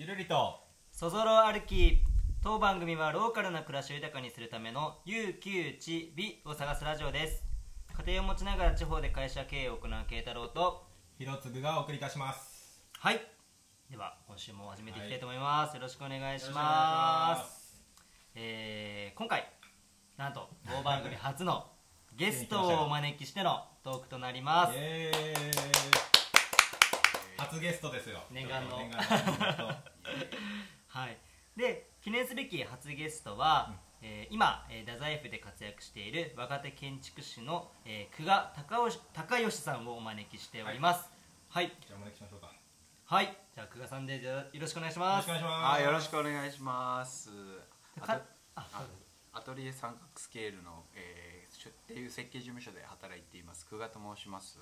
ゆるりと。そぞろ歩き。当番組はローカルな暮らしを豊かにするための有給地美を探すラジオです。家庭を持ちながら地方で会社経営を行う慶太郎とひろつぐがお送りいたします。はい。では今週も始めていきたいと思います、よろしくお願いしよろしくおま願いします。えー今回なんと当番組初のゲストをお招きしてのトークとなります 初ゲストですよ。念願の。はい、で記念すべき初ゲストは、えー今、えー、太宰府で活躍している若手建築士の、えー久我高吉高吉さんをお招きしております。はい。じゃあお招きしましょうか。よはい、じゃあ久我さんでじゃあよろしくお願いしろます。しくお願いします。あよろしくお願いします。アかトあアトリエ三角スケールの、えー、しゅっていう設計事務所で働いています久我と申します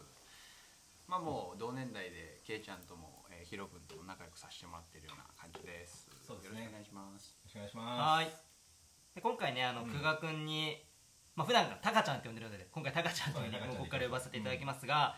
まあもう同年代でケイちゃんとも、えー、ヒロ君とも仲良くさせてもらってるような感じです。そうですね。よろしくお願いします。よろしくお願いしまはい。で今回ねあの、うん。久我君にまあ普段からタカちゃんって呼んでるので今回タカちゃんというここから呼ばせていただきますが、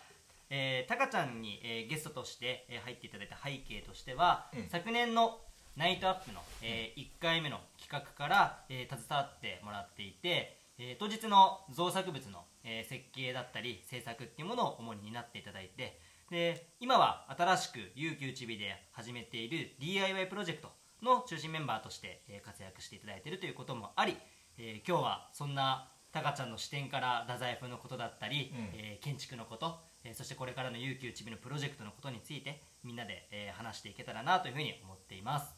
えータカちゃんに、えーゲストとして、えー入っていただいた背景としては、うん。昨年のナイトアップの、え1回目の企画から、えー携わってもらっていて、えー当日の造作物の、えー設計だったり制作っていうものを主に担っていただいてで今は新しく有給ちびで始めている DIY プロジェクトの中心メンバーとして、えー活躍していただいているということもあり、えー今日はそんなタカちゃんの視点から太宰府のことだったり、うん。えー建築のこと、えーそしてこれからの有給ちびのプロジェクトのことについてみんなで、えー話していけたらなというふうに思っています。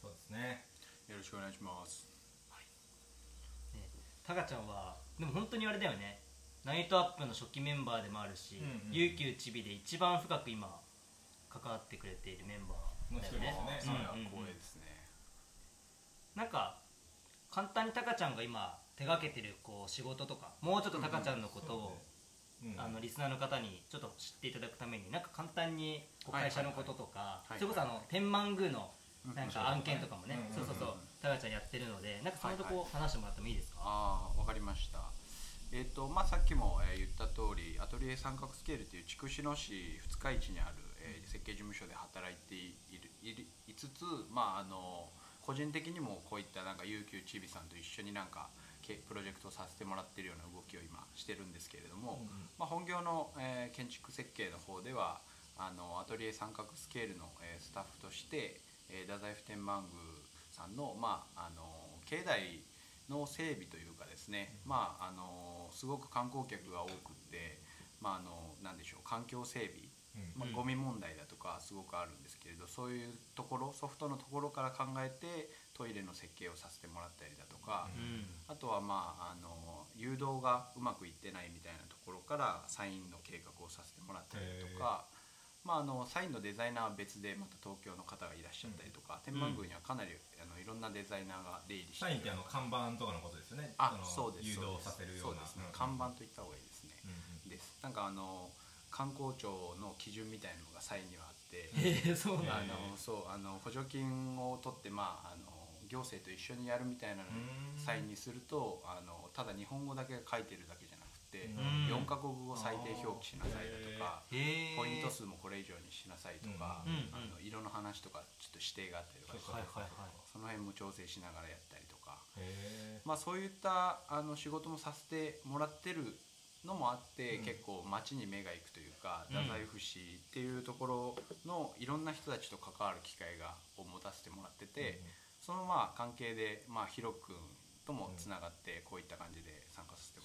そうですね。よろしくお願いします。ねタカちゃんはでも本当にあれだよね。ナイトアップの初期メンバーでもあるし、うんうん。有給ちびで一番深く今関わってくれているメンバーだよね。の一人ですね。それはうんうんうん。光栄ですね、なんか簡単にタカちゃんが今手がけてるこう仕事とかもうちょっとタカちゃんのことを、うん。あのリスナーの方にちょっと知っていただくためになんか簡単に会社のこととか、はいはいはい。それこそあの天満宮のうんなんか案件とかもね、うんそうそうそうう。んタカちゃんやってるのでなんかそのとこ話してもらってもいいですか、ああわかりました。えっ、とまあさっきも、えー言った通りアトリエ三角スケールという筑紫野市二日市にある、えー設計事務所で働いているいつつまああの個人的にもこういったなんか有給ちびさんと一緒になんかけプロジェクトをさせてもらってるような動きを今してるんですけれども、うんうん。まあ、本業の、えー建築設計の方ではあのアトリエ三角スケールの、えースタッフとして、えー太宰府天満宮さんの,、まあ、あの境内の整備というかですね、まあ、あのすごく観光客が多くって、まあ、あのなんでしょう環境整備、うん。まあ、ゴミ問題だとかすごくあるんですけれどそういうところソフトのところから考えてトイレの設計をさせてもらったりだとか、うん。あとはまああの誘導がうまくいってないみたいなところからサインの計画をさせてもらったりだとか、まあ、あのサインのデザイナーは別でまた東京の方がいらっしゃったりとか、天満宮にはかなりあのいろんなデザイナーが出入りしてサインってあの看板とかのことですよね。あのそうです誘導させるような。そうです。ね、ん看板といった方がいいですね、です。なんかあの観光庁の基準みたいなのがサインにはあって、えー、そうあのそうあの補助金を取って、まあ、あの行政と一緒にやるみたいなのンにするとあのただ日本語だけ書いてるだけじゃなくて、うん。4カ国語を最低表記しなさいだとか、ポイント数もこれ以上にしなさいとか、うんあの色の話とかちょっと指定があったりとかその辺も調整しながらやったりとか、へまあ、そういったあの仕事もさせてもらってるのもあって、うん。結構街に目が行くというかうん。太宰府市っていうところのいろんな人たちと関わる機会がを持たせてもらってて、そのまあ関係で、まあ、ヒロ君ともつながってこういった感じで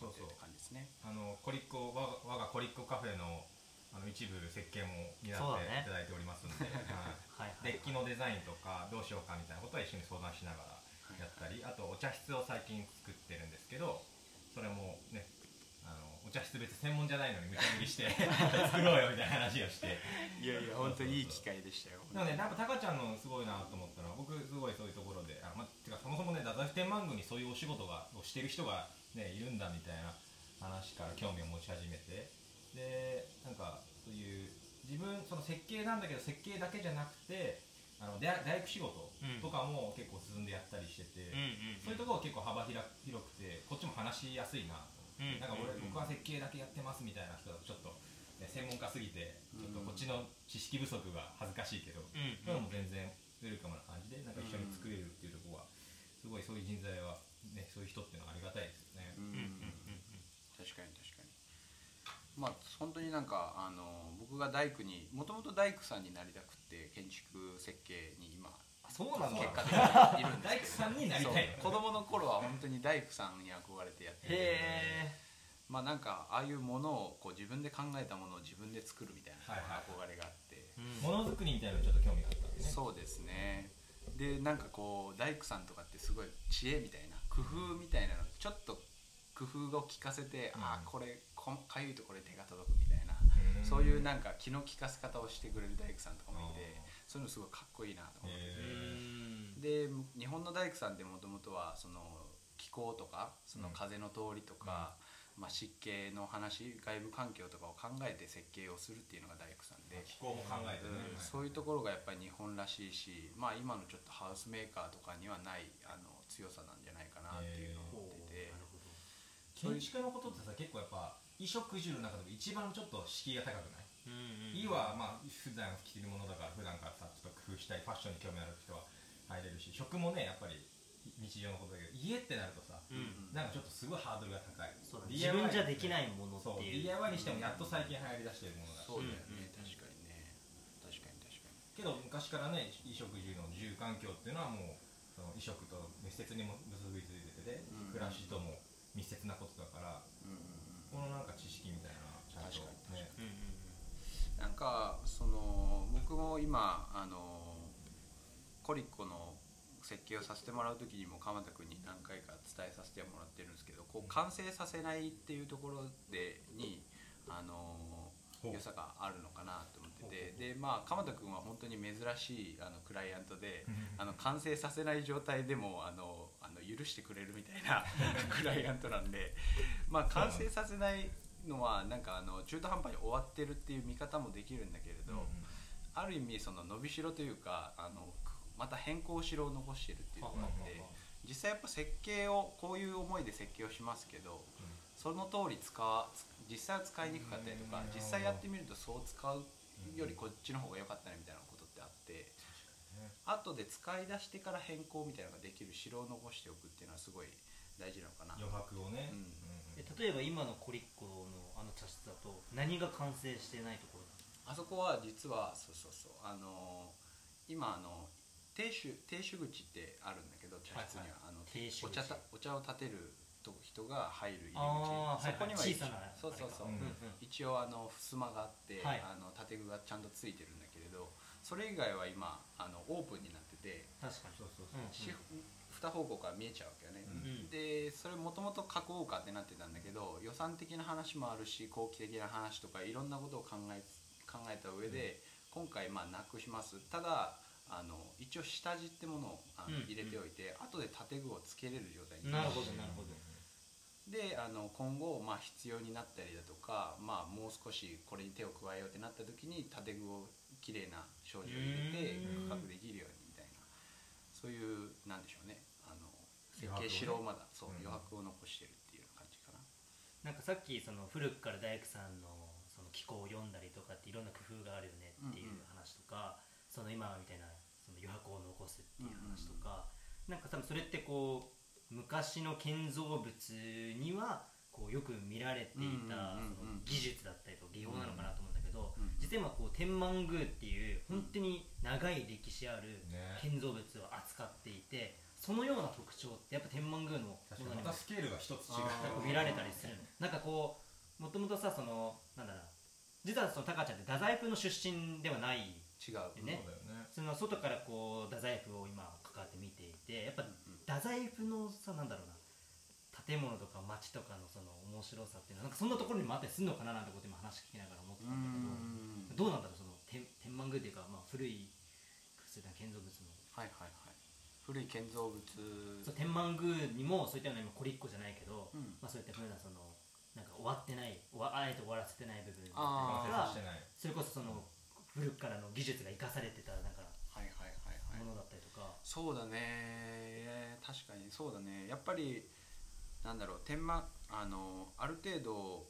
ってるって感じですね。あのコリッコ我が我がコリッコカフェのあの一部設計も担っていただいておりますので、はい。デッキのデザインとかどうしようかみたいなことは一緒に相談しながらやったり、あとお茶室を最近作ってるんですけどそれもねあのお茶室別に専門じゃないのに無茶ぶりして 作ろうよみたいな話をして。いやいや本当にいい機会でしたよ。でもねやっぱタカちゃんのすごいなと思ったのは僕すごいそういうところであ、まあ、てかそもそもね太宰府天満宮にそういうお仕事がをしてる人が、ね、いるんだみたいな話から興味を持ち始めて。でなんかそういう自分その設計なんだけど設計だけじゃなくてあの大大工仕事とかも結構進んでやったりしてて、そういうところ結構幅広広くてこっちも話しやすいなとうんなんか俺、うん。僕は設計だけやってますみたいな人だとちょっと、ね専門家すぎてちょっとこっちの知識不足が恥ずかしいけど、うんそういうのも全然ウェルカムな感じでなんか一緒に作れるっていうところはすごいそういう人材はねそういう人っていうのはありがたいですよね。うん確かに確かに。まあ本当になんかあの僕が大工にもともと大工さんになりたくって建築設計に今あそうなんだ。結果的にいるんです大工さんになりたい子供の頃は本当に大工さんに憧れてやっててへまあなんかああいうものをこう自分で考えたものを自分で作るみたいな憧れがあって、えものづくりみたいなのにちょっと興味があったんでね。そうですね。でなんかこう大工さんとかってすごい知恵みたいな工夫みたいなのちょっと工夫を聞かせて、うん。ああこれこかゆいところで手が届くみたいな、うん。そういうなんか気の利かせ方をしてくれる大工さんとかもいてそういうのすごいかっこいいなと思って。へうんで日本の大工さんってもともとはその気候とかその風の通りとか、まあ、湿気の話外部環境とかを考えて設計をするっていうのが大工さんで、気候も考えてそういうところがやっぱり日本らしいし、まあ、今のちょっとハウスメーカーとかにはないあの強さなんじゃないかなっていうのを思ってて、なるほど建築のことってさ結構やっぱ衣食住の中でも一番ちょっと敷居が高くない、うんうん衣はまあ普段着てるものだから普段からさちょっと工夫したいファッションに興味ある人は入れるし食もねやっぱり日常のことだけど家ってなるとさ、うんなんかちょっとすごいハードルが高い。そうだ自分じゃできないものそうっていう。DIY にしてもやっと最近流行りだしてるものだし、そうだよね、うん確かにね。確かに確かに。けど昔からね衣食住の住環境っていうのはもうその衣食と密接にも結びついてて、うん。暮らしとも密接なことだからこのなんか知識みたいなちゃんとね。うんうんなんかその僕も今あのコリッコの設計をさせてもらう時にも鎌田君に何回か伝えさせてもらってるんですけどこう完成させないっていうところでにあの良さがあるのかなと思ってて。でまあ鎌田君は本当に珍しいあのクライアントであの完成させない状態でもあのあの許してくれるみたいな クライアントなんで、まあ、完成させないのはなんかあの中途半端に終わってるっていう見方もできるんだけれど、ある意味その伸びしろというかあのまた変更しろを残してるっていうところがあって実際やっぱ設計をこういう思いで設計をしますけどその通り使わ実際は使いにくかったりとかうん。実際やってみるとそう使うよりこっちの方が良かったねみたいなことってあって。後で使い出してから変更みたいなのができる城を残しておくっていうのはすごい大事なのかな。余白をね、うん。うんえ例えば今のコリッコのあの茶室だと何が完成してないところあそこは実はそうそうそう。あのー今あの亭主亭主口ってあるんだけど茶室には、あの亭主口。お茶たお茶を立てると人が入る入り口そこにははい。はい小さなそうそうそう、うんうん。一応あの襖があって、はい。あの建具がちゃんとついてるんだけれどそれ以外は今あのオープンになってて確かに。そうそうそう、うんし二方向から見えちゃうわけよね、うん。でそれもともと囲おうかってなってたんだけど予算的な話もあるし後期的な話とかいろんなことを考え考えた上で、今回まあなくします。ただあの一応下地ってものをあのうん。入れておいて、後で建具をつけれる状態になるほどなるほどであの今後、まあ、必要になったりだとか、まあ、もう少しこれに手を加えようってなった時に建具をきれいな障子を入れてうん。区画できるようにみたいなそういうなんでしょうねあの設余計しろをまだそううん余白を残してるっていう感じかな。なんかさっきその古くから大工さんのその気候を読んだりとかっていろんな工夫があるよねっていう話とか、その今みたいなその余白を残すっていう話とか、なんか多分それってこう昔の建造物にはこうよく見られていた技術だったりとか技法なのかなと思うんだけど、うん実は今こう天満宮っていう本当に長い歴史あるね。建造物を扱っていてそのような特徴ってやっぱ天満宮のものにまたスケールが一つ違う。見られたりするの。なんかこうもともとさそのなんだろう。な実はそのタカちゃんって太宰府の出身ではない。違う、ねその外からこう太宰府を今関わって見ていてやっぱ太宰府のさなんだろうな建物とか街とかのその面白さっていうのはなんかそんなところにもあったりするのかななんてこと今話聞きながら思ってうたんだけどん。どうなんだろうその天天満宮っていうか、まあ、古い建造物の。はいはいはい。古い建造物。そう天満宮にもそういったような今コリッコじゃないけど、うん。まあ、そういったふうなそのなんか終わってない終わあえて終わらせてない部分ったりとかそれこそその古くからの技術が生かされてたなんかものだったりとか、そうだね。確かに。そうだね。やっぱりなんだろう。天満あのある程度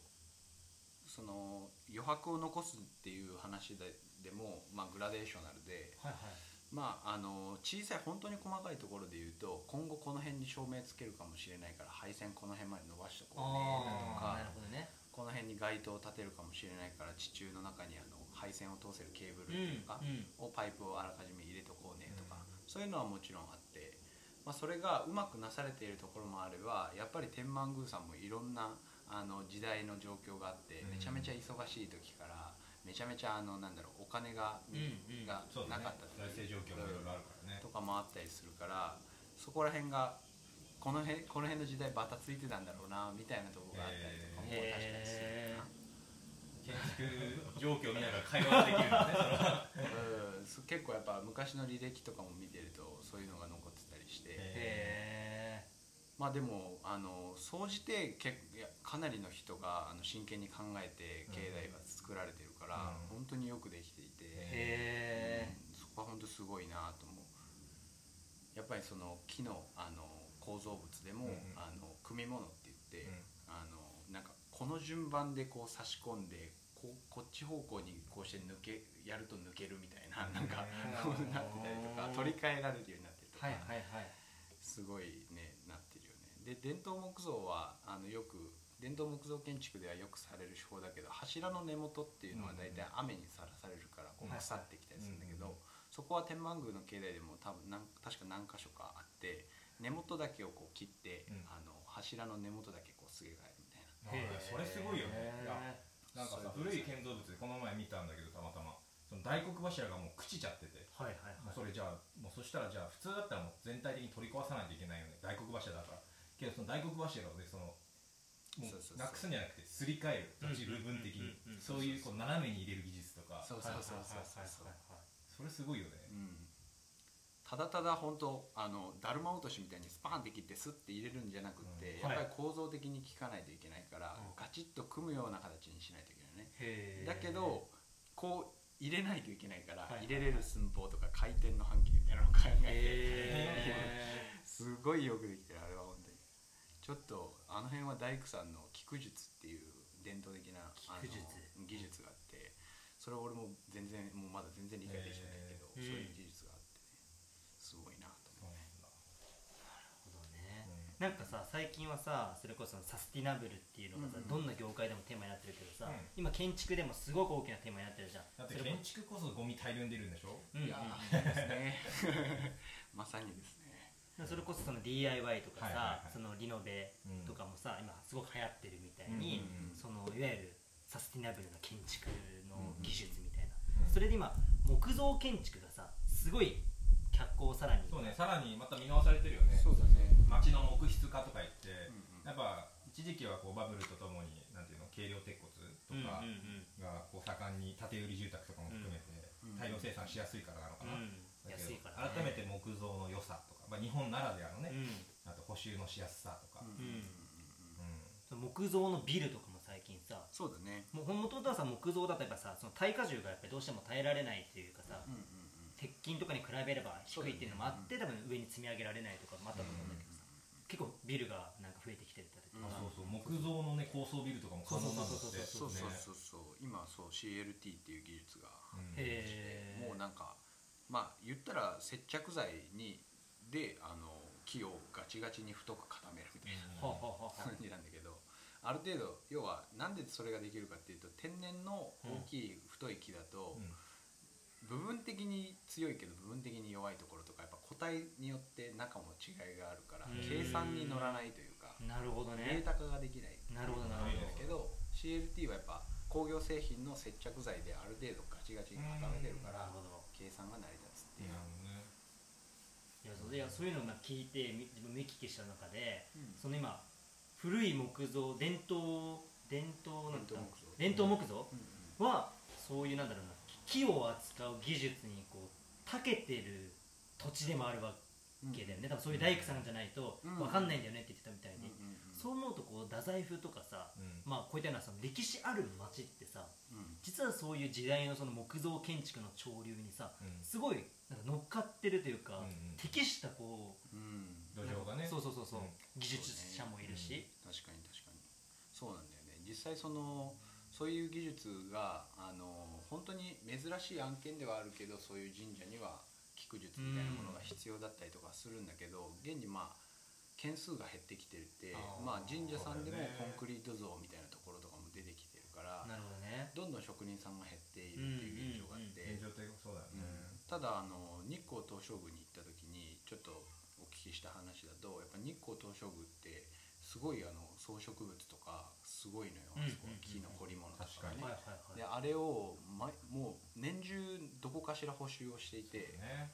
その余白を残すっていう話ででも、まあ、グラデーショナルで、はいはい。まああの小さい本当に細かいところで言うと今後この辺に照明つけるかもしれないから配線この辺まで伸ばしとこうねだとかなるほどね。この辺に街灯を立てるかもしれないから地中の中にあの配線を通せるケーブルっていうか、うん。をパイプをあらかじめそういうのはもちろんあって、まあ、それがうまくなされているところもあればやっぱり天満宮さんもいろんなあの時代の状況があってうん。めちゃめちゃ忙しい時からめちゃめちゃあのなんだろうお金が,、うんうん。がなかった時財政状況もいろいろあるからね。とかもあったりするからそこら辺がこの辺この辺の時代バタついてたんだろうなみたいなところがあったりとかも確かにするな。建築状況を見ながら会話ができるんだねそれは。うんす結構やっぱ昔の履歴とかも見てるとそういうのが残ってたりして、へまあでもあの総じてけかなりの人があの真剣に考えて境内は作られてるから、うん。本当によくできていて、うんそこは本当すごいなと思う。やっぱりその木のあの構造物でも、うんうん。あの組み物って言って、うん。あのこの順番でこう差し込んでこうこっち方向にこうして抜けやると抜けるみたいななんかこうなってたりとか取り替えられるようになってるとか、はいはいはい。すごいねなってるよね。で伝統木造はあのよく伝統木造建築ではよくされる手法だけど柱の根元っていうのは大体雨にさらされるからこうはい腐ってきたりするんだけど、そこは天満宮の境内でも多分なん確か何箇所かあって根元だけをこう切って、うん。あの柱の根元だけこうすげ替えそれすごいよね。いやへなんかさ古い建造物でこの前見たんだけどたまたま。その大黒柱がもう朽ちちゃってて。ーはいはいはい。それじゃあもうそしたらじゃあ普通だったらもう全体的に取り壊さないといけないよね。大黒柱だから。けどその大黒柱をねそのもそうなくすんじゃなくてすり替える部分的に。そういうこう斜めに入れる技術とか。そうそうそうそうそう。そうそれすごいよね。うんただただ本当あのだるま落としみたいにスパンって切ってスッて入れるんじゃなくって、うん。やっぱり構造的に効かないといけないから、うん。ガチッと組むような形にしないといけないね。だけどこう入れないといけないから、はい入れれる寸法とか回転の半径みたいなのを考えて、へすごいよくできてるあれは本当に。ちょっとあの辺は大工さんの菊術っていう伝統的な技術があってそれは俺も全然もうまだ全然理解できてないけど、そういう技術がすごいなと思うねな。るほどね。なんかさ最近はさそれこそサスティナブルっていうのがさ、うん。うんどんな業界でもテーマになってるけどさ、うん。今建築でもすごく大きなテーマになってるじゃん。だって建築こそゴミ大量に出るんでしょ？うん。うんいやーですねまさにですね。それこそその DIY とかさ、はいはいはい。そのリノベとかもさ、今すごく流行ってるみたいに、うんうんうん。そのいわゆるサスティナブルな建築の技術みたいな、うん。それで今木造建築がさすごい脚光をさらに。そうねさらにまた見直されてるよね。そうだね。町の木質化とか言って、うんうん。やっぱ一時期はこうバブルとともになんていうの軽量鉄骨とかがこう盛んに建て売り住宅とかも含めてうん。大量生産しやすいからなのかな、うん。だけど安いから、ね、改めて木造の良さとか、まあ、日本ならではのね、うん。あと補修のしやすさとか、うん。うん。その木造のビルとかも最近さそうだね。ももともとはさ木造だとやっぱさその耐荷重がやっぱりどうしても耐えられないっていうかさ、うんうん鉄筋とかに比べれば低いっていうのもあって、多分上に積み上げられないとかもあったと思うんだけどさ、結構ビルがなんか増えてきてるってうん言った。りとか、そうそう。木造のね高層ビルとかも可能なんだってそうそうそうねそうそう今そう CLT っていう技術がうんへー。もうなんかまあ言ったら接着剤にであの木をガチガチに太く固めるみたいな感じなんだけどある程度要はなんでそれができるかっていうと天然の大きい太い木だと、うん部分的に強いけど部分的に弱いところとかやっぱ個体によって中も違いがあるからうん。計算に乗らないというかなるほどね。データ化ができないなるほどなるほど。だけど CLT はやっぱ工業製品の接着剤である程度ガチガチに固めてるからなるほど。計算が成り立つっていう、なるほどねいやそういやそういうのを聞いてみ自分目利きした中で、うん。その今古い木造伝統伝統なんだ。伝統木造。伝統木造うんうん。はそういうなんだろうな木を扱う技術にこう長けてる土地でもあるわけだよね、多分そういう大工さんじゃないとうん。分かんないんだよねって言ってたみたいに、うんうんうん。そう思うとこう太宰府とかさ、うん。まあこういったようなその歴史ある町ってさうん。実はそういう時代のその木造建築の潮流にさ、うん。すごいなんか乗っかってるというか、うんうん。適したこううん。土壌がね。そうそうそう技術者もいるし、確かに確かに。そうなんだよね。実際そのそういう技術があの本当に珍しい案件ではあるけどそういう神社には効引く術みたいなものが必要だったりとかするんだけど現にまあ件数が減ってきてるってまあ神社さんでもコンクリート像みたいなところとかも出てきてるからなるほどね。どんどん職人さんが減っているっていう現状があって、現状ってそうだよね、ただあの日光東照宮に行った時にちょっとお聞きした話だとやっぱ日光東照宮ってすごいあの装飾物とかすごいのよ、うんあそこ木の彫り物とか。ね、であれを、ま、もう年中どこかしら補修をしていて、ね。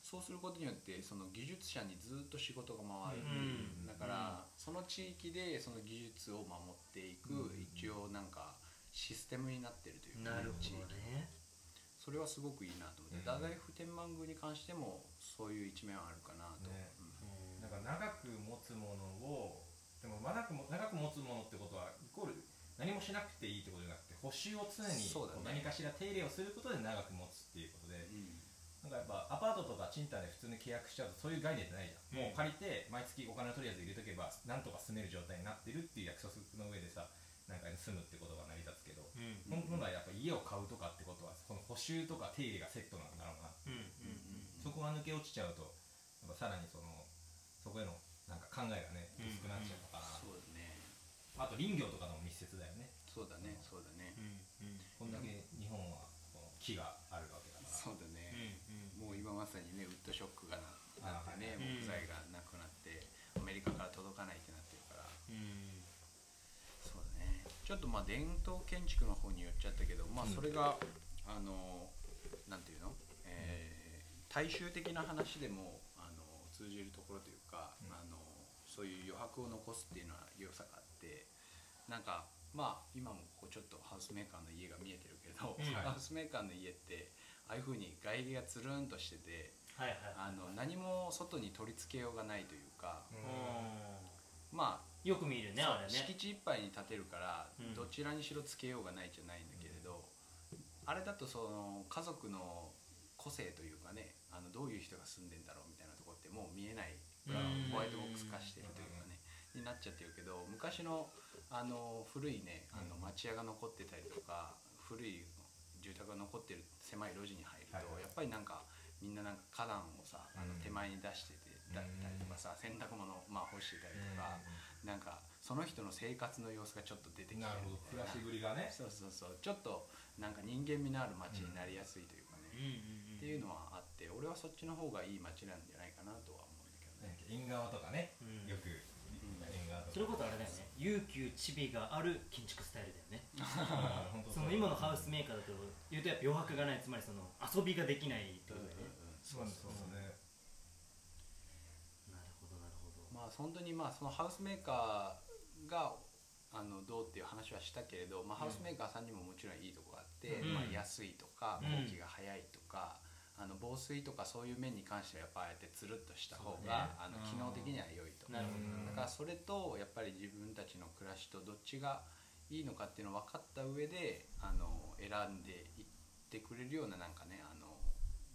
そうすることによってその技術者にずっと仕事が回る、うんだから、その地域でその技術を守っていく、うん一応なんかシステムになってるというかなるほ地域。それはすごくいいなと思って、うん。太宰府天満宮に関してもそういう一面はあるかなと、ね。うん。なんか長く持つものをでも長くも長く持つものってことはイコール何もしなくていいってことじゃなくて補修を常にそうだね。何かしら手入れをすることで長く持つっていうことでうん。なんかやっぱアパートとか賃貸で普通に契約しちゃうとそういう概念ってないじゃん、うん。もう借りて毎月お金をとりあえず入れとけばなんとか住める状態になってるっていう約束の上でさなんか住むってことが成り立つけど、うん。本来やっぱ家を買うとかってことはこの補修とか手入れがセットなんだろうなうん。うん。そこが抜け落ちちゃうとやっぱさらにそのそこへのなんか考えがねうん薄くなっちゃうのかな、そうだね。あと林業とかの密接だよね。そうだねそうだね、うんうん。こんだけ日本はこの木があるわけだから。そうだね、うんもう今まさにねウッドショックがななってねあはい。木材がなくなってアメリカから届かないってなってるから。うん。そうだね。ちょっとまあ伝統建築の方に寄っちゃったけどまあうんそれが、あのなんていうの、えー大衆的な話でもあの通じるところというか、うん。あのそういう余白を残すっていうのは良さがあってなんかまあ今もこうちょっとハウスメーカーの家が見えてるけど、うん。ハウスメーカーの家ってああいう風に外壁がつるんとしててはいはい。あの何も外に取り付けようがないというか、うまあんよく見るねあれね。敷地いっぱいに建てるから、うん。どちらにしろつけようがないじゃないんだけれど、あれだとその家族の個性というかねあのどういう人が住んでんだろうみたいなところってもう見えないうん。ホワイトボックス化してるというかねになっちゃってるけど昔のあの古いねあのうん町屋が残ってたりとか古い住宅が残ってる狭い路地に入ると、やっぱりなんかみんななんか花壇をさあのうん。手前に出しててだったりとかさ洗濯物をまあ干してたりとか。なんかその人の生活の様子がちょっと出てきてなるほど。暮らしぶりがね。そうそうそう。ちょっとなんか人間味のある街になりやすいというかうんね、っていうのはあって俺はそっちの方がいい街なんじゃないかなとは縁側とかね、うん。よく縁側とか。それこそあれだよね。悠久チビがある建築スタイルだよね。あ ー本当その今のハウスメーカーだと言うとやっぱ余白がない。つまりその遊びができないってことだよね。そうそうそうねなるほどなるほど。まあ本当にまあそのハウスメーカーがあのどうっていう話はしたけれど、まあ、ハウスメーカーさんにももちろんいいとこがあって、うん。まあ、安いとかうん。工期が早いとか、あの防水とかそういう面に関してはやっぱあえてつるっとした方が、だね。あの機能的には良いと。なるほど。うんだからそれとやっぱり自分たちの暮らしとどっちがいいのかっていうのを分かった上であの選んでいってくれるようななんかねあの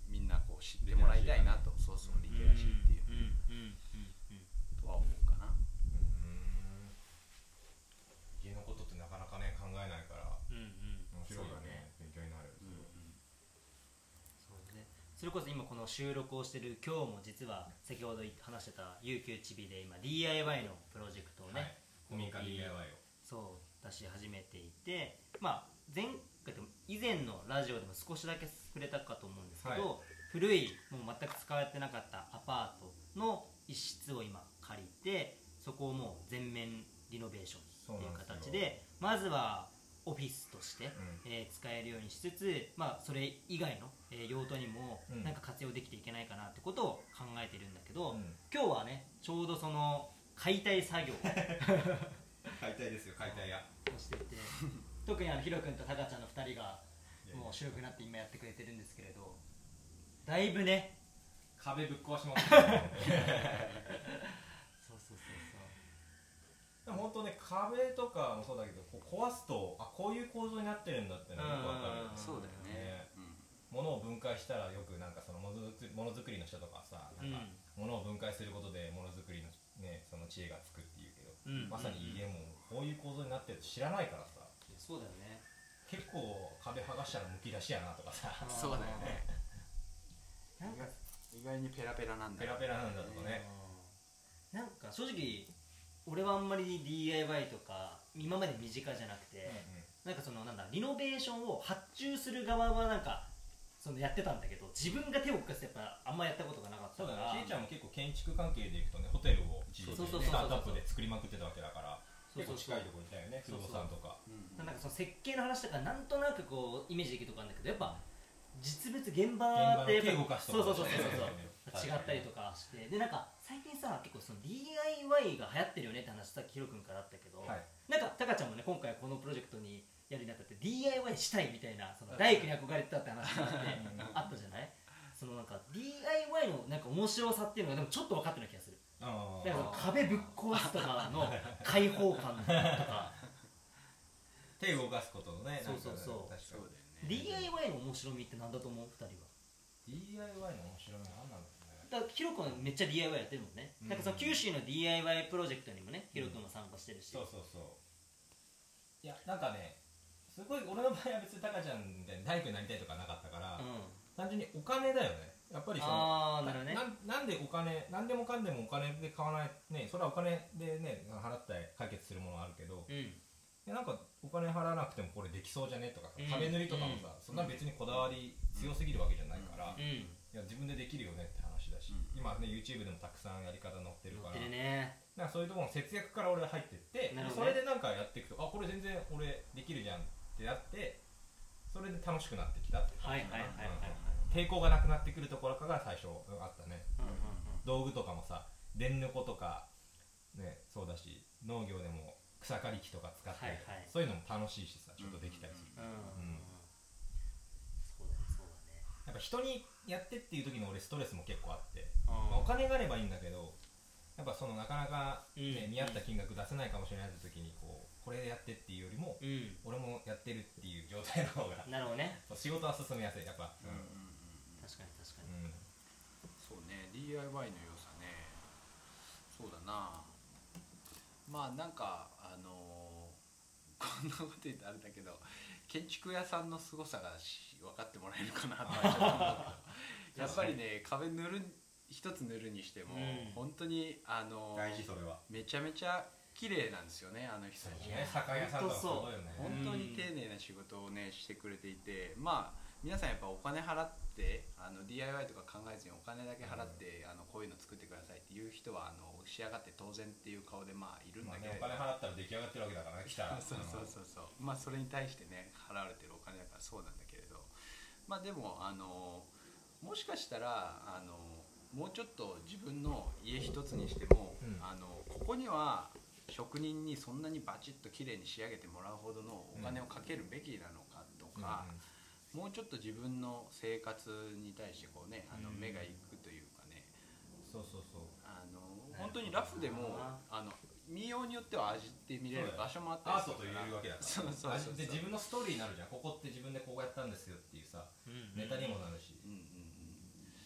みんなこう知ってもらいたいなと。そうそうリテラシーっていううんうんうんうんとは思うかな。うん家のことってなかなかね考えないからうんうん面白いよそうだね勉強になる、そうだねそれこそ今この収録をしてる今日も実は先ほど話してた UQ チビで今 DIY のプロジェクトをね、はい。古民家 DIY を。そう出し始めていてまあ前回と以前のラジオでも少しだけ触れたかと思うんですけど、はい。古いもう全く使われてなかったアパートの一室を今借りてそこをもう全面リノベーションっていう形でまずはオフィスとして、うえー使えるようにしつつ、まあ、それ以外の、えー用途にもうん。なんか活用できていけないかなってことを考えてるんだけど、うん。今日はねちょうどその解体作業を 解体ですよ解体屋。をしていて特にあのヒロ君とタカちゃんの2人がもう主力になって今やってくれてるんですけれどだいぶね壁ぶっ壊しましたね そうそうそうでも本当ね壁とかもそうだけどこう壊すとあこういう構造になってるんだってのがよくわかる。うん。そうだよね。ね。物を分解したらよくなんかそのものづくりの人とかさなんか物を分解することでものづくりのねその知恵がつくっていうけど、うん。まさに家もこういう構造になってると知らないからさ。そうだよね。結構壁剥がしたらむき出しやなとかさ。そうだよね。なんか外にペラペラなんだよペラペラなんだとかね。なんか正直俺はあんまり DIY とか今まで身近じゃなくて、なんかそのなんだリノベーションを発注する側はなんかそのやってたんだけど自分が手を動かすやっぱあんまやったことがなかったそうからだね。キイちゃんも結構建築関係でいくとねホテルを一時期そうそうそうそうスタートアップで作りまくってたわけだからそう結構近いところにいたよね不そうそう動産とか。うんなんかその設計の話とかなんとなくこうイメージできるとこあるんだけどやっぱ実物現場ってやっぱ現場の手動かすとそうそうそうそうそう。違ったりとかして。でなんか最近さ結構その DIY が流行ってるよねって話さっきヒロ君からあったけど、はい。なんかタカちゃんもね今回このプロジェクトにやるにあたって DIY したいみたいなその大工に憧れてたって話があってあったじゃない？そのなんか DIY のなんか面白さっていうのがでもちょっと分かってる気がする。あだからその壁ぶっ壊すとかの開放感とか。手動かすことのねそうそうそう。確かだよね。DIY の面白みって何だと思う？2人は。に DIY の面白いのは何なんだろう？ねだヒロ君はめっちゃ DIY やってるもんね、うん。なんかその九州の DIY プロジェクトにもねヒロ君も参加してるし、そうそうそう。いやなんかねすごい俺の場合は別にタカちゃんみたいに大工になりたいとかなかったから、うん。単純にお金だよね。やっぱりそのなね。なんなんでお金なんでもかんでもお金で買わないねそれはお金でね払って解決するものはあるけど、うん。なんかお金払わなくてもこれできそうじゃねとかさ、うん。壁塗りとかもさ、そんな別にこだわり強すぎるわけじゃないから、いうん。や自分でできるよねってし、うん。今ね YouTube でもたくさんやり方載ってるから。なんかそういうところの節約から俺は入ってって、ね。それでなんかやっていくとあこれ全然俺できるじゃんってなってそれで楽しくなってきたってはいはいはいはいはい。抵抗がなくなってくるところから最初あったね。うんうん道具とかもさ電ぬことかねそうだし農業でも草刈り機とか使って、はいはい。そういうのも楽しいしさちょっとできたりする、うんうん。うんやっぱ人にやってっていう時の俺ストレスも結構あって、うんまあお金があればいいんだけどやっぱそのなかなか、ねうん。見合った金額出せないかもしれないって時にこうこれやってっていうよりも、うん。俺もやってるっていう状態の方がなるほどね。そう仕事は進めやすい。やっぱ、うんうんうん確かに確かに。うんそうね DIY の良さね。そうだな。まあなんかあのーこんなこと言うとあれだけど建築屋さんの凄さがし分かってもらえるかなと やっぱりね壁塗る一つ塗るにしても、うん。本当にあのー大事それは。めちゃめちゃ綺麗なんですよねあの人たちね。酒屋さんとかすごいよね。本当に丁寧な仕事をねしてくれていてまあ皆さんやっぱお金払ってあの DIY とか考えずにお金だけ払って、あのこういうの作ってくださいっていう人はあの仕上がって当然っていう顔でまあいるんまあね、だけれど、お金払ったら出来上がってるわけだからね 来たら。そうそうそうそう。まあそれに対してね払われてるお金だからそうなんだけれど。まあでもあのもしかしたらあのもうちょっと自分の家一つにしても、うん。あのここには職人にそんなにバチッと綺麗に仕上げてもらうほどのお金をかけるべきなのかとか、もうちょっと自分の生活に対してこうねあのうん。目がいくというかね、そうそうそう。あの本当にラフでもあの見ようによっては味って見れる場所もあったりするアートと言えるわけだから。そうそうそうで自分のストーリーになるじゃん。ここって自分でこうやったんですよっていうさうんネタにもなるし、うんうん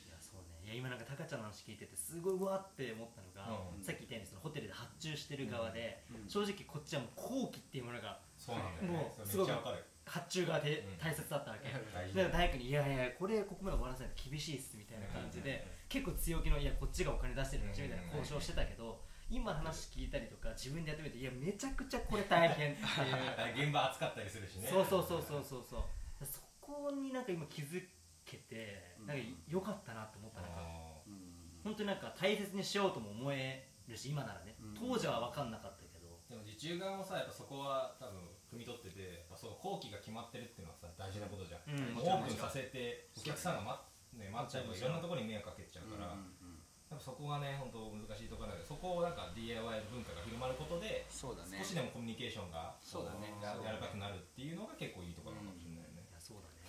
いやそうね。いや今なんかタカちゃんの話聞いててすごいうわって思ったのが、うん。さっき言ったようにそのホテルで発注してる側で、うんうん。正直こっちはもう後期っていうものがそうなんだよね。もうそれめっちゃわかる発注側でうん。大切だったわけ、大事。だから大工に「いやいやこれここまで終わらせないと厳しいっす」みたいな感じで、結構強気の「いやこっちがお金出してるんだし」みたいなうん。交渉してたけど、今話聞いたりとか自分でやってみて「いやめちゃくちゃこれ大変」っていう。現場熱かったりするしね。そうそうそうそうそうそう。そこになんか今気づけてなんか良かったなって思ったなんかあうん。本当になんか大切にしようとも思えるし今ならね、うん。当時は分かんなかったけど。ーでも受注側もさやっぱそこは多分汲み取っててやっぱその後期が決まってるっていうのはさ大事なことじゃん、うん。オープンさせてお客さんが待,、ね、待っちゃうといろんなところに迷惑かけちゃうから、うんうんうん。そこがね本当難しいところだけどそこをなんか DIY 文化が広まることでそうだね。少しでもコミュニケーションがそうだね。やらかくなるっていうのが結構いいところかもしれないよね。い、やそうだね。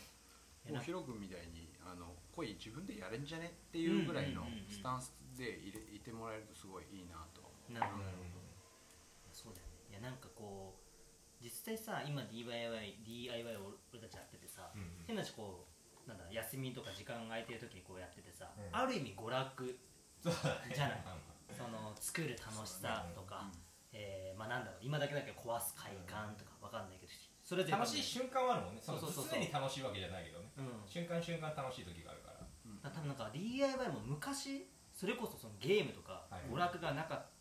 もうなんかヒロ君みたいにあの恋自分でやれんじゃねっていうぐらいのうんうんうんうんスタンスでいれいてもらえるとすごいいいなとなるほどなるほど。そうだよね。いやなんかこう実際さ今 DIY, DIY を俺たちやっててさ、うんうん。変な話こうなんだ休みとか時間が空いてる時にこうやっててさ、うん。ある意味娯楽じゃない？うんその作る楽しさとか、えーまあなんだろう今だけだけど壊す快感とかわかんないけどそれぞれ楽しい瞬間はあるもんね。そうそうそう常に楽しいわけじゃないけどね。うん。瞬間瞬間楽しい時があるから。だだから多分なんか DIY も昔それこそそのゲームとかはい。娯楽がなかった時はそ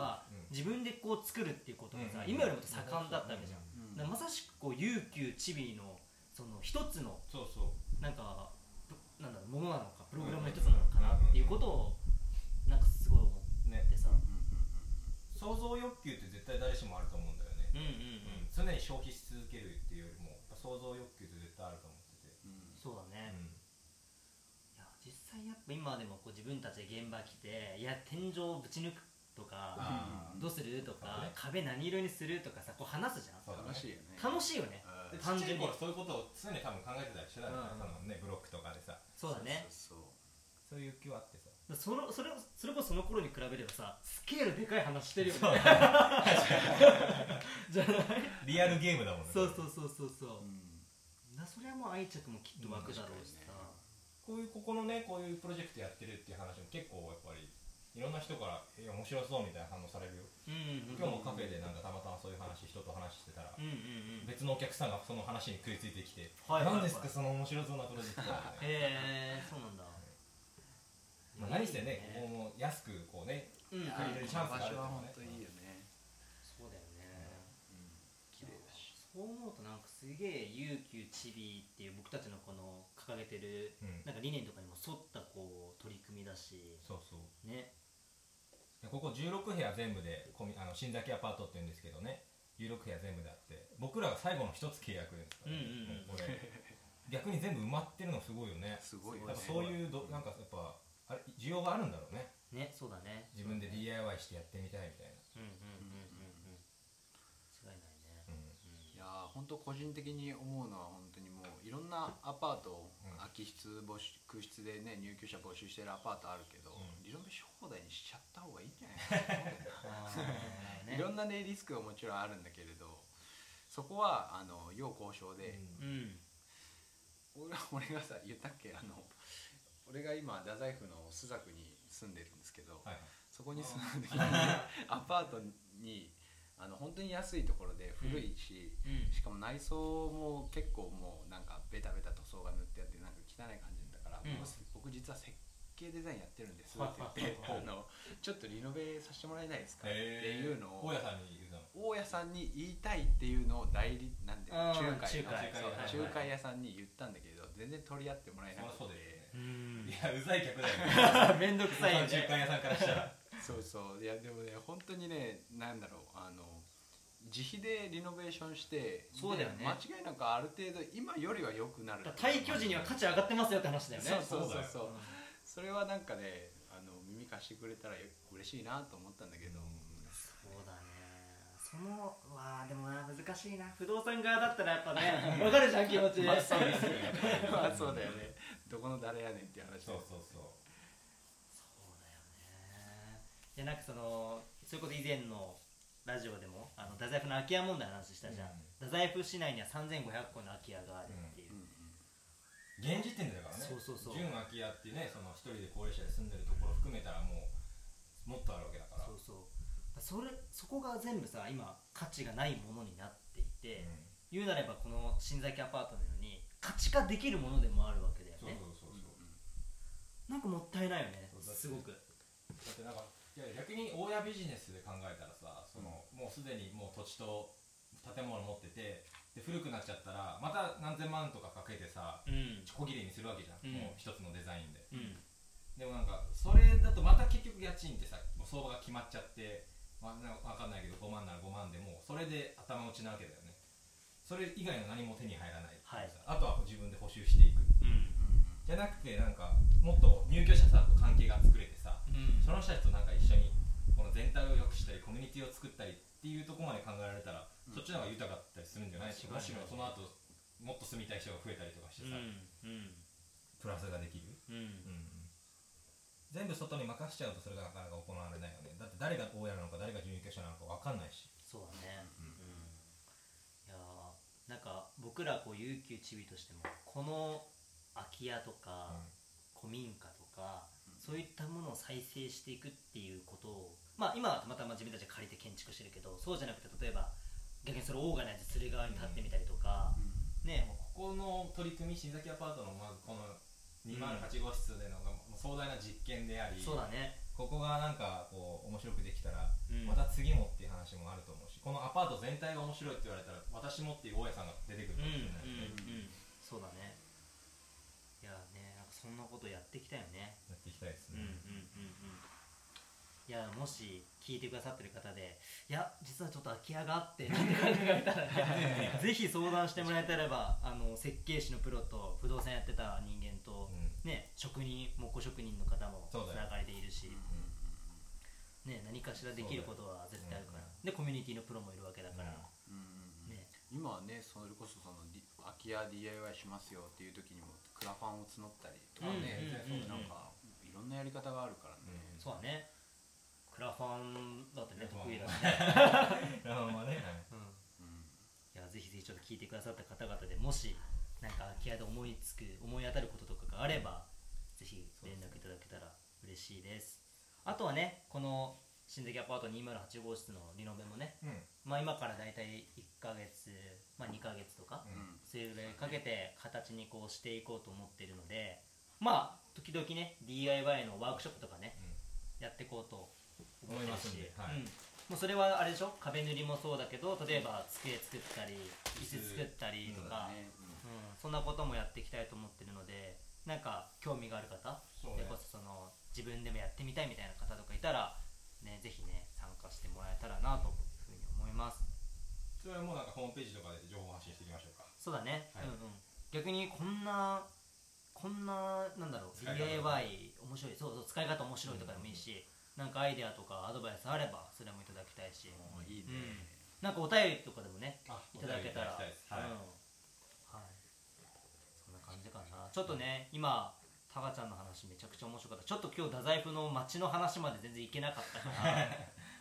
うですうん。自分でこう作るっていうことがさうん。今よりも盛んだったわけじゃん。うん。まさしくこう悠久チビのその一つのそうそう。なんかぶなんだろうものなのかプログラムの一つなのかなっていうことをなんかすごい思ねってさ。うんうん想像欲求って絶対誰しもあると思うんだよね。うんうんうん。常に消費し続けるっていうよりも想像欲求って絶対あると思ってて、うん。うん。そうだね、うんいや実際やっぱ今でもこう自分たちで現場来ていや天井ぶち抜くとかどうする？とか、壁何色にする？とかさこう話すじゃん。楽しいよね。楽しいよね。単純に。そういうことを常に多分考えてたりしてたんだよね、うん。そのねブロックとかでさ。そうだね。そうそういう気はあってさ。そのそれそれこそその頃に比べればさスケールでかい話してるよね。じゃない？リアルゲームだもんね。そうそうそうそうそう。そううん。なそれはもう愛着もきっと湧くだろうしさ、こういうここのねこういうプロジェクトやってるっていう話も結構やっぱりいろんな人から「え面白そう」みたいな反応されるよ。うん今日もカフェでなんかたまたまそういう話人と話してたらうんうんうん。別のお客さんがその話に食いついてきて「はいはいはい。何ですかその面白そうなプロジェクト」へえそうなんだ。まあ何せね。ここも安くこうね借りれるチャンスがある場所はからね本当いいよね。そうだよね。うん綺麗だし。そう思うとなんかすげえ悠久ちびっていう僕たちのこの掲げてるうん。なんか理念とかにも沿ったこう取り組みだし。そうそう。ね。でここ16部屋全部でコミあの新崎アパートって言うんですけどね。16部屋全部であって僕らが最後の一つ契約ですから、ね。うんうんうん。もうこれ。逆に全部埋まってるのすごいよね。すごいよね。そういうどなんかやっぱあれ需要があるんだろうね。ねそうだね。自分で DIY してやってみたいみたいうんうんうんうんうん。間違いないね。な、うん。いやー本当個人的に思うのは本当にいろんなアパートをうん。空き室募集空室でね入居者募集してるアパートあるけど、うん。リノベーション放題にしちゃった方がいいんじゃないかな いろんなねリスクがもちろんあるんだけれどそこはあの要交渉で、うん。俺 俺がさ言ったっけあの俺が今太宰府の朱雀に住んでるんですけど、はいそこに住む時にアパートにあの本当に安いところで古いし、うん。しかも内装も結構もうなんかベタベタ塗装が塗ってあってなんか汚い感じだから、うん。僕僕実は設計デザインやってるんですって言ってはいあのちょっとリノベさせてもらえないですかっていうのを大家さんに言うの。大家さんに言いたいっていうのを代理なんで仲介の仲介。屋さんに言ったんだけど全然取り合ってもらえなくて。ね。うん。いやうざい客だよね。めんどくさいよ中華ね屋さんからしたらそうそう。いやでもね本当にねなんだろうあの自費でリノベーションしてそうだよね。で間違いなくある程度今よりは良くなる。退去時には価値上がってますよって話だよね。そうそうそうそう。そうそれはなんかねあの耳貸してくれたら嬉しいなと思ったんだけど、そうだね。そのわあでもな難しいな。不動産側だったらやっぱね わかるじゃん気持ち。まあそうですよね。まあそうだよね。どこの誰やねんって話そうそうそうだよねいやなんかそのそれこそ以前のラジオでもあの太宰府の空き家問題の話したじゃん、うん太宰府市内には3500個の空き家があるっていう、現時点でだからね。そうそうそう。純空き家ってねその一人で高齢者で住んでるところ含めたらもうもっとあるわけだから。そうそう。それそこが全部さ今価値がないものになっていて、言うなればこの新崎アパートのように価値化できるものでもあるわけだよそうねそうそうそう。なんかもったいないよねすごく。だってなんかいや逆に大家ビジネスで考えたらさその、もうすでにもう土地と建物持っててで古くなっちゃったらまた何千万とかかけてさうん。小切れにするわけじゃん、うん。もう一つのデザインで。うん。でもなんかそれだとまた結局家賃ってさもう相場が決まっちゃって、まあ、分かんないけど5万なら5万でもうそれで頭打ちなわけだよね。それ以外の何も手に入らないはい。あとは自分で補修していくうんじゃなくてなんかもっと入居者さんと関係が作れてさうん。その人たちとなんか一緒にこの全体を良くしたりコミュニティを作ったりっていうところまで考えられたら、うん。そっちの方が豊かだったりするんじゃない？し、むしろその後もっと住みたい人が増えたりとかしてさ、うん。プラスができる、うん。うん。全部外に任せちゃうとそれがなかなか行われないよね。だって誰が大家なのか誰が入居者なのか分かんないし。そうだね。うん。いやーなんか僕らこう悠久ちびとしてもこの空き家とか、古民家とか、そういったものを再生していくっていうことをまあ今はたまたま自分たちが借りて建築してるけどそうじゃなくて例えば逆にそれをオーガナイズする側に立ってみたりとか、ね。ここの取り組み新崎アパートのまずこの208号室での壮大な実験でありそうだね。ここがなんかこう面白くできたら、うん。また次もっていう話もあると思うしこのアパート全体が面白いって言われたら私もっていう大家さんが出てくるうんうんかもしれないですね、うん。そうだねいやねなんかそんなことやっていきたいよね。やっていきたいですうんうんね、うんうん。いやもし聞いてくださってる方でいや実はちょっと空き家があってなんて考えたらね ぜひ相談してもらえたらばあの設計士のプロと不動産やってた人間と、うん。ね職人木工職人の方もそうだよ。つながりでいるし、ね、何かしらできることは絶対あるから、でコミュニティのプロもいるわけだから、うん今はねそれこそその空き家 DIY しますよっていう時にもクラファンを募ったりとかね、うんうんうんうん。なんかいろんなやり方があるからね、そうだね。クラファンだってねクラファン。得意だしね、なるほどね、はい。うんうん。いやぜひぜひちょっと聞いてくださった方々でもしなんか空き家で思いつく思い当たることとかがあればぜひ連絡いただけたら嬉しいです。あとはねこの新関アパート208号室のリノベもね、うん。まあ、今から大体1ヶ月、まあ、2ヶ月とか、うん。それぐらいかけて形にこうしていこうと思っているのでまあ時々ね DIY のワークショップとかねやっていこうと思いますんしではい。うん。もうそれはあれでしょ？壁塗りもそうだけど例えば机作ったり椅子作ったりとか、ね。うん。そんなこともやっていきたいと思ってるのでなんか興味がある方そうね。こそその自分でもやってみたいみたいな方とかいたら、ね、ぜひね参加してもらえたらなというふうに思います。それはもうなんかホームページとかで情報発信していきましょうか。そうだね、はい。うんうん、逆にこんなこんななんだろう DIY 面白い。そうそう使い方面白いとかでもいいし、なんかアイデアとかアドバイスあればそれもいただきたいし、もういいね、うん。なんかお便りとかでもねあいただけたら。はい。うん。はい。そんな感じかな。ちょっとね今タカちゃんの話めちゃくちゃ面白かった。ちょっと今日太宰府の街の話まで全然いけなかったから。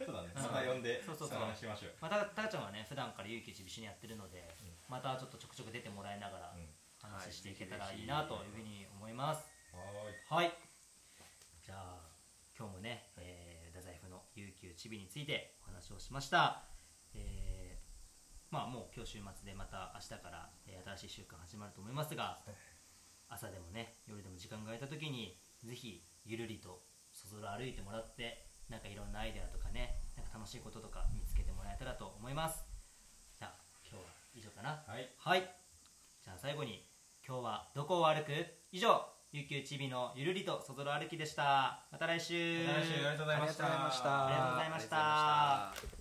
そうだね。うんまた呼んでそうそうそう。話しましょう。まあ、たタカちゃんはね普段から勇気一緒にやってるので、またちょっとちょくちょく出てもらいながらうん。話していけたらいいなというふうに思います、はーい。はい。じゃあ今日もね、えー、太宰府の悠久ちびについてお話をしました。えーまあもう今日週末でまた明日から、えー新しい週間始まると思いますが朝でもね夜でも時間が空いた時にぜひゆるりとそぞろ歩いてもらってなんかいろんなアイデアとかねなんか楽しいこととか見つけてもらえたらと思います。じゃあ今日は以上かな。はい。はい。じゃあ最後に今日はどこを歩く？以上ゆきゅうちびのゆるりとそぞろ歩きでした。また来週。また来週。ありがとうございましたありがとうございました。ありがとうございました。ありがとうございました